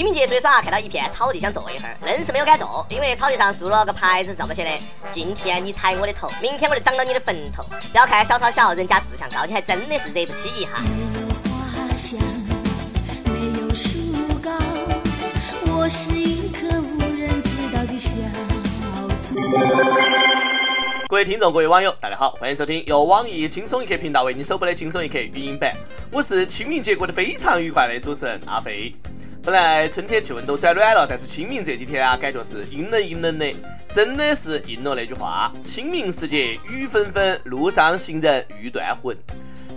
清明节出去耍，看到一片草地想坐一会儿，愣是没有敢坐，因为草地上竖了个牌子，这么写的：今天你踩我的头，明天我就长到你的坟头。不要看小草小，人家志向高，你还真的是惹不起一下。没有花香，没有树高，我是一棵无人知道的小草。各位听众，各位网友，大家好，欢迎收听由网易轻松一刻频道为你首播的轻松一刻语音版。我是清明节过得非常愉快的主持人阿飞。本来春天气温都转暖了，但是清明这几天啊，感觉是阴冷阴冷的，真的是应了那句话：清明时节雨纷纷，路上行人欲断魂。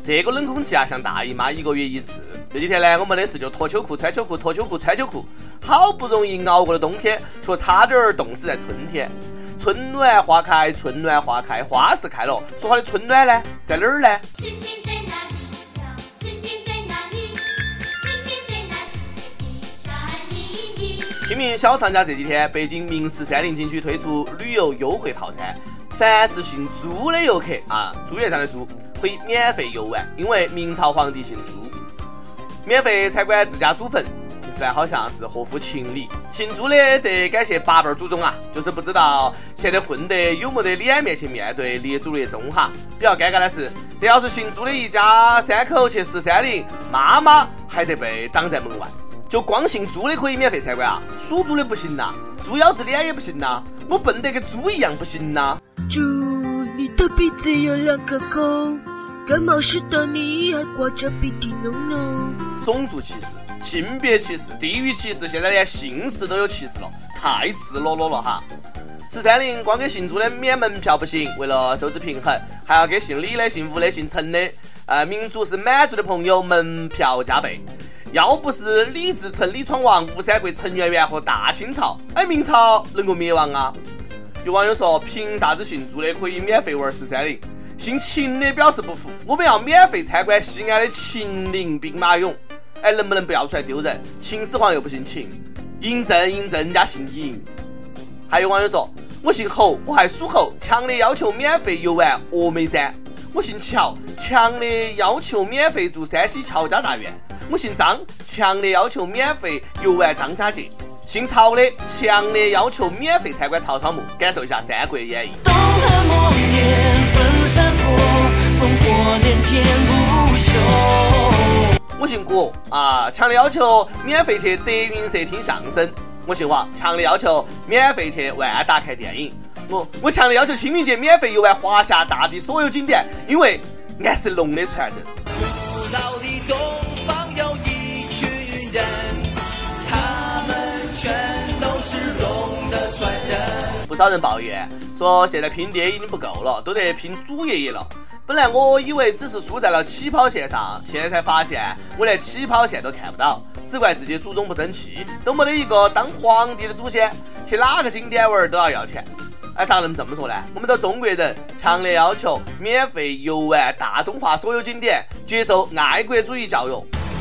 这个冷空气啊，像大姨妈一个月一次。这几天呢，我没得事就脱秋裤、穿秋裤、脱秋裤、穿秋裤，好不容易熬过了冬天，却差点儿冻死在春天。春暖花开，春暖花开，花是开了，说好的春暖呢，在哪儿呢？清明小长假这几天，北京明寺山林景区推出旅游优惠套餐，凡是姓朱的游客啊，朱元璋的朱，可以免费游玩，因为明朝皇帝姓朱，免费参观自家祖坟，听起来好像是合乎情理。姓朱的得感谢八辈祖宗啊，就是不知道现在混得有没得脸面去面对列祖列宗哈。比较尴尬的是，这要是姓朱的一家三口去十三陵，妈妈还得被挡在门外。就光姓朱的可以免费参观啊，属猪的不行呐，猪腰子脸也不行呐，我笨得跟猪一样不行呐。猪，你的鼻子有两个孔，感冒时的你还挂着鼻涕脓脓。种族歧视、性别歧视、地域歧视，现在连姓氏都有歧视了，太赤裸裸了哈。十三陵光给姓朱的免门票不行，为了收支平衡，还要给姓李的、姓吴的、姓陈的，呃，民族是满族的朋友门票加倍。要不是李自成、李闯王、吴三桂、陈圆圆和大清朝，哎，明朝能够灭亡啊？有网友说，凭啥子姓朱的可以免费玩十三陵，姓秦的表示不服，我们要免费参观西安的秦陵兵马俑。哎，能不能不要出来丢人？秦始皇又不姓秦，嬴政、嬴政人家姓嬴。还有网友说，我姓侯，我还属猴，强烈要求免费游玩峨眉山。我姓乔，强烈要求免费住山西乔家大院。我姓张，强烈要求免费游玩张家界；姓曹的，强烈要求免费参观曹操墓，感受一下《三国演义》。我姓郭啊，强烈要求免费去德云社听相声。我姓王，强烈要求免费去万达看电影。我我强烈要求清明节免费游玩华夏大地所有景点，因为俺是龙的传人。不少人抱怨说，现在拼爹已经不够了，都得拼祖爷爷了。本来我以为只是输在了起跑线上，现在才发现我连起跑线都看不到，只怪自己祖宗不争气，都没得一个当皇帝的祖先，去哪个景点玩都要要钱。哎，咋能这么说呢？我们的中国人强烈要求免费游玩大中华所有景点，接受爱国主义教育。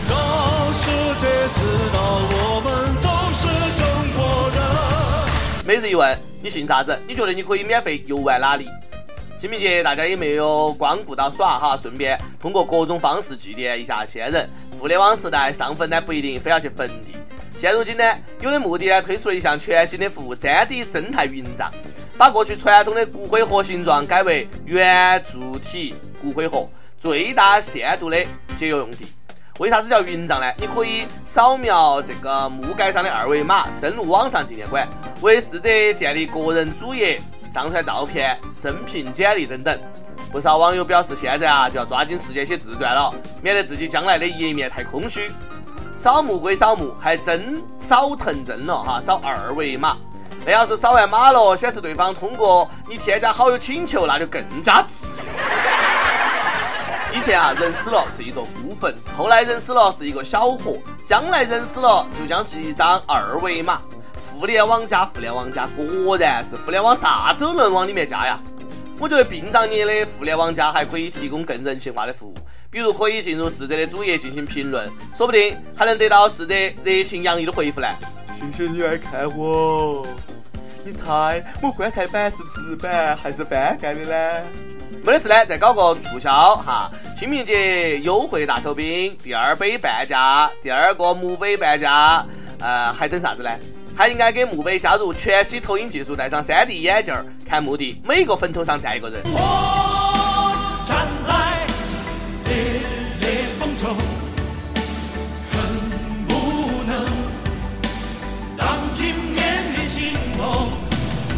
让世界知道我们都是中国人。每日一问。你信啥子？你觉得你可以免费游玩哪里？清明节大家也没有光顾到耍哈，顺便通过各种方式祭奠一下先人。互联网时代上坟呢不一定非要去坟地。现如今呢，有的墓地呢推出了一项全新的服务 ——3D 生态云葬，把过去传统的骨灰盒形状改为圆柱体骨灰盒，最大限度的节约用地。为啥子叫云葬呢？你可以扫描这个墓盖上的二维码，登录网上纪念馆，为逝者建立个人主页，上传照片、生平简历等等。不少网友表示，现在啊就要抓紧时间写自传了，免得自己将来的页面太空虚。扫墓归扫墓，还真扫成真了哈！扫二维码，那要是扫完码了，显示对方通过你添加好友请求，那就更加刺激了。前啊，人死了是一座孤坟，后来人死了是一个小河，将来人死了就将是一张二维码。互联网加互联网加，果然是互联网啥都能往里面加呀。我觉得殡葬业的互联网加还可以提供更人性化的服务，比如可以进入逝者的主页进行评论，说不定还能得到逝者热情洋溢的回复呢。谢谢你来看我，你猜我棺材板是纸板还是翻盖的呢？没得事呢，再搞个促销哈！清明节优惠大酬宾，第二杯半价，第二个墓碑半价，呃，还等啥子呢？还应该给墓碑加入全息投影技术，戴上 3D 眼镜儿看墓地，每个坟头上站一个人。我站在烈烈风中，恨不能当今面面心动。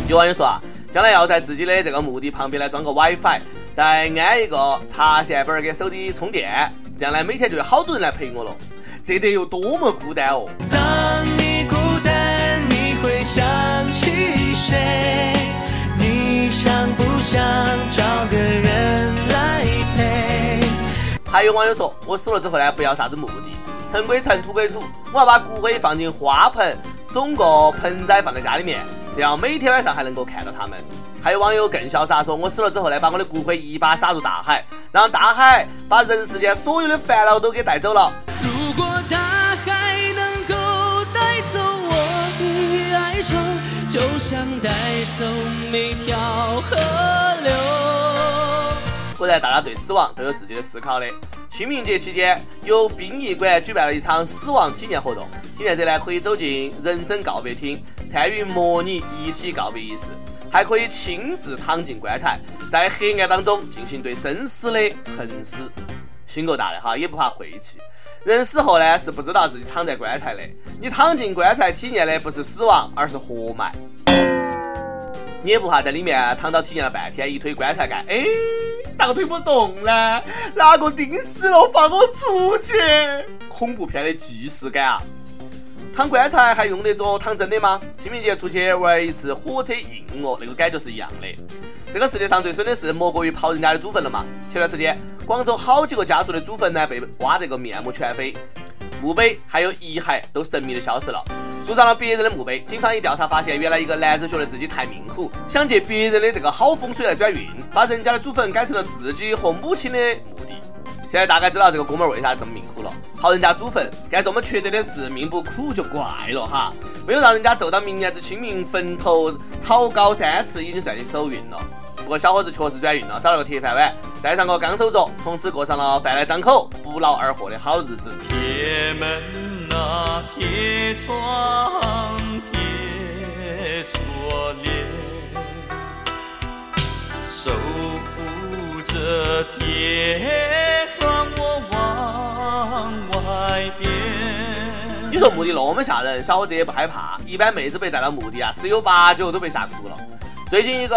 有网友说啊，将来要在自己的这个墓地旁边来装个 WiFi，再安一个插线板给手机充电，这样呢每天就有好多人来陪我了。这得有多么孤单哦！当你孤单，你会想起谁？你想不想找个人来陪？还有网友说，我死了之后呢，不要啥子墓地，尘归尘，土归土，我要把骨灰放进花盆，种个盆栽放在家里面，这样每天晚上还能够看到他们。还有网友更潇洒，说我死了之后呢，把我的骨灰一把撒入大海，让大海把人世间所有的烦恼都给带走了。如果大海能够带走我的哀愁，就像带走每条河流。果然，大家对死亡都有自己的思考的。清明节期间，由殡仪馆举办了一场死亡体验活动，体验者呢可以走进人生告别厅，参与模拟遗体告别仪式，还可以亲自躺进棺材，在黑暗当中进行对生死的沉思。心够大的哈，也不怕晦气。人死后呢，是不知道自己躺在棺材的。你躺进棺材体验的不是死亡，而是活埋。你也不怕在里面躺到体验了半天，一推棺材盖，哎，咋个推不动呢？哪个钉死了，放我出去？恐怖片的既视感啊！躺棺材还用得着躺真的吗？清明节出去玩一次火车硬哦，那个感觉是一样的。这个世界上最损的事，莫过于刨人家的祖坟了嘛。前段时间，广州好几个家族的祖坟呢，被挖得个面目全非，墓碑还有遗骸都神秘的消失了。树上了别人的墓碑，警方一调查发现，原来一个男子觉得自己太命苦，想借别人的这个好风水来转运，把人家的祖坟改成了自己和母亲的墓地。现在大概知道这个哥们儿为啥这么命苦了，刨人家祖坟，干这么缺德的事，命不苦就怪了哈。没有让人家走到明年子清明坟头草高三尺，已经算你走运了。不过小伙子确实转运了，找了个铁饭碗，带上个钢手镯，从此过上了饭来张口、不劳而获的好日子。铁门啊，铁窗，铁锁链，手铁窗，我往外边。你说墓地那么吓人，小伙子也不害怕。一般妹子被带到墓地啊，十有八九都被吓哭了。最近一个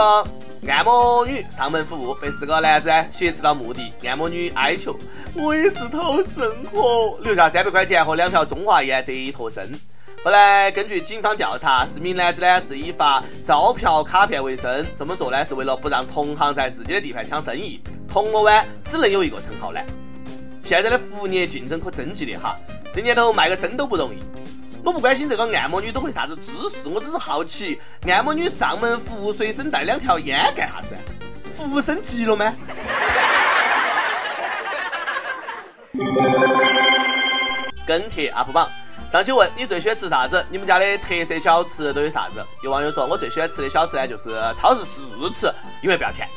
按摩女上门服务，被四个男子挟持到墓地，按摩女哀求：“我也是讨生活，留下三百块钱和两条中华烟得以脱身。”后来根据警方调查，四名男子呢是以发招嫖卡片为生，这么做呢是为了不让同行在自己的地盘抢生意。铜锣湾只能有一个称号呢。现在的服务业竞争可真激烈哈，这年头卖个身都不容易。我不关心这个按摩女都会啥子姿势，我只是好奇，按摩女上门服务随身带两条烟干啥子？服务升级了吗？跟帖 UP 榜，上期问你最喜欢吃啥子？你们家的特色小吃都有啥子？有网友说，我最喜欢吃的小吃呢，就是超市试吃，因为不要钱，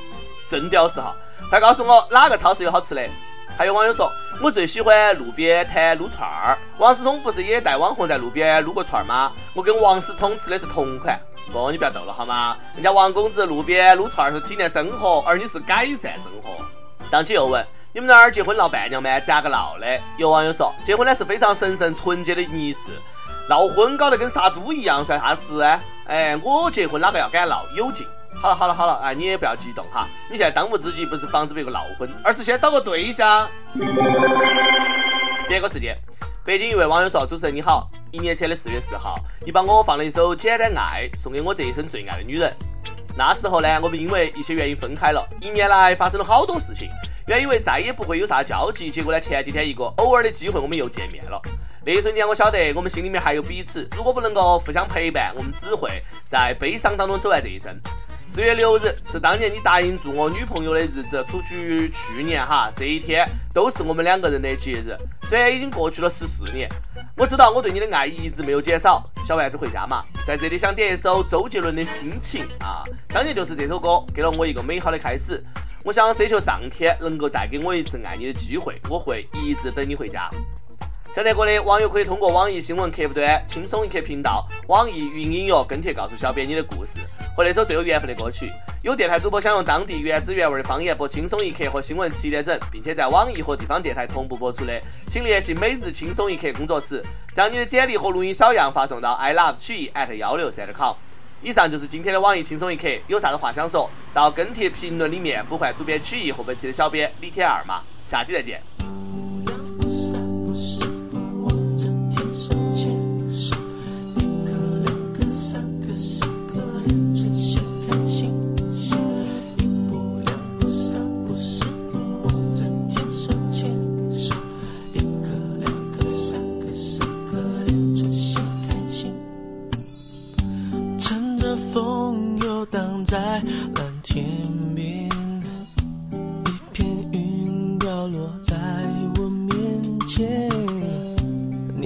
真屌丝哈！快告诉我哪个超市有好吃的？还有网友说，我最喜欢路边摊撸串儿。王思聪不是也带网红在路边撸过串儿吗？我跟王思聪吃的是同款。不，你不要逗了好吗？人家王公子路边撸串儿是体验生活，而你是改善生活。上期又问，你们那儿结婚闹伴娘吗？咋个闹的？有网友说，结婚呢是非常神圣纯洁的仪式，闹婚搞得跟杀猪一样，算啥事啊？哎，我结婚哪个要敢闹？有劲。好了好了好了，哎，你也不要激动哈。你现在当务之急不是防止别个闹婚，而是先找个对象。第二个事件，北京一位网友说：“主持人你好，一年前的四月四号，你帮我放了一首《简单爱》，送给我这一生最爱的女人。那时候呢，我们因为一些原因分开了，一年来发生了好多事情。原以为再也不会有啥交集，结果呢，前几天一个偶尔的机会，我们又见面了。那一瞬间，我晓得我们心里面还有彼此。如果不能够互相陪伴，我们只会在悲伤当中走完这一生。”四月六日是当年你答应做我女朋友的日子，除去去年哈，这一天都是我们两个人的节日。虽然已经过去了十四年，我知道我对你的爱一直没有减少。小丸子回家嘛，在这里想点一首周杰伦的心情啊，当年就是这首歌给了我一个美好的开始。我想奢求上天能够再给我一次爱你的机会，我会一直等你回家。想得过的网友可以通过网易新闻客户端“轻松一刻”频道、网易云音乐跟帖告诉小编你的故事和那首最有缘分的歌曲。有电台主播想用当地原汁原味的方言播《轻松一刻》和新闻七点整，并且在网易和地方电台同步播出的，请联系每日轻松一刻工作室，将你的简历和录音小样发送到 i love 曲艺 at 幺六三 com。以上就是今天的网易轻松一刻，有啥子话想说，到跟帖评论里面呼唤主编曲艺和本期的小编李天二嘛，下期再见。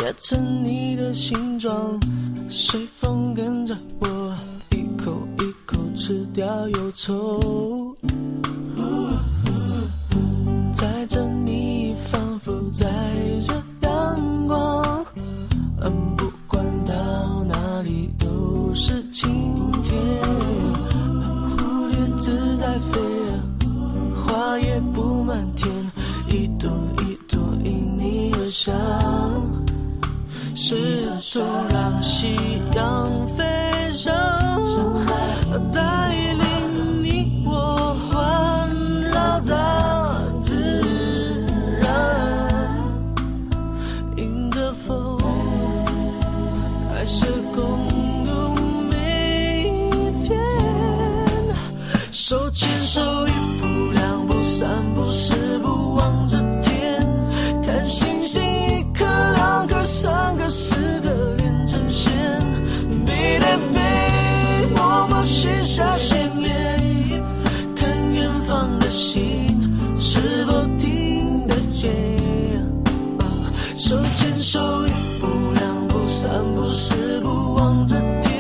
捏成你的形状，随风跟着我，一口一口吃掉忧愁。载着你，仿佛载着阳光，嗯，不管到哪里都是晴天。蝴蝶自在飞，花也布满天，一朵一朵因你而香。就让夕阳飞上，带领你我环绕大自然，迎着风，开始共度每一天。手牵手，一步两步三步四步望着天，看星星下心愿，看远方的星是否听得见。手牵手，一步两步三步四步望着天，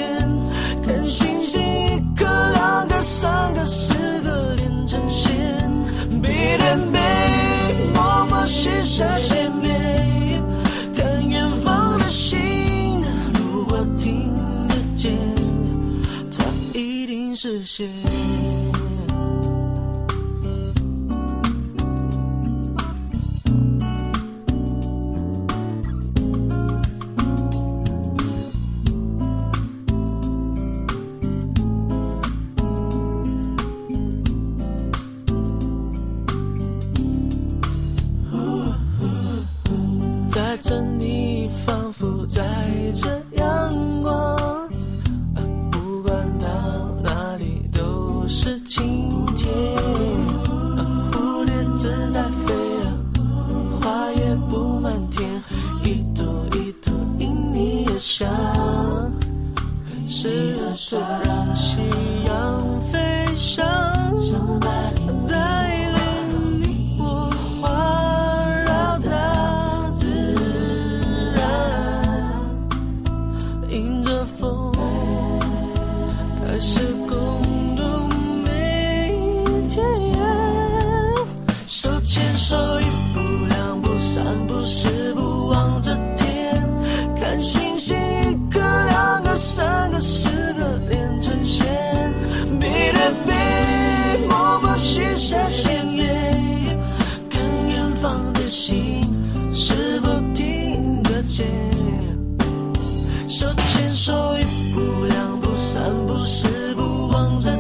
定是就让夕阳飞翔，带领你我环绕大自然，迎着风，开始共度每一天。手牵手，一步两步三步四步望着天，看星星界。手牵手，一步两步三步四步望着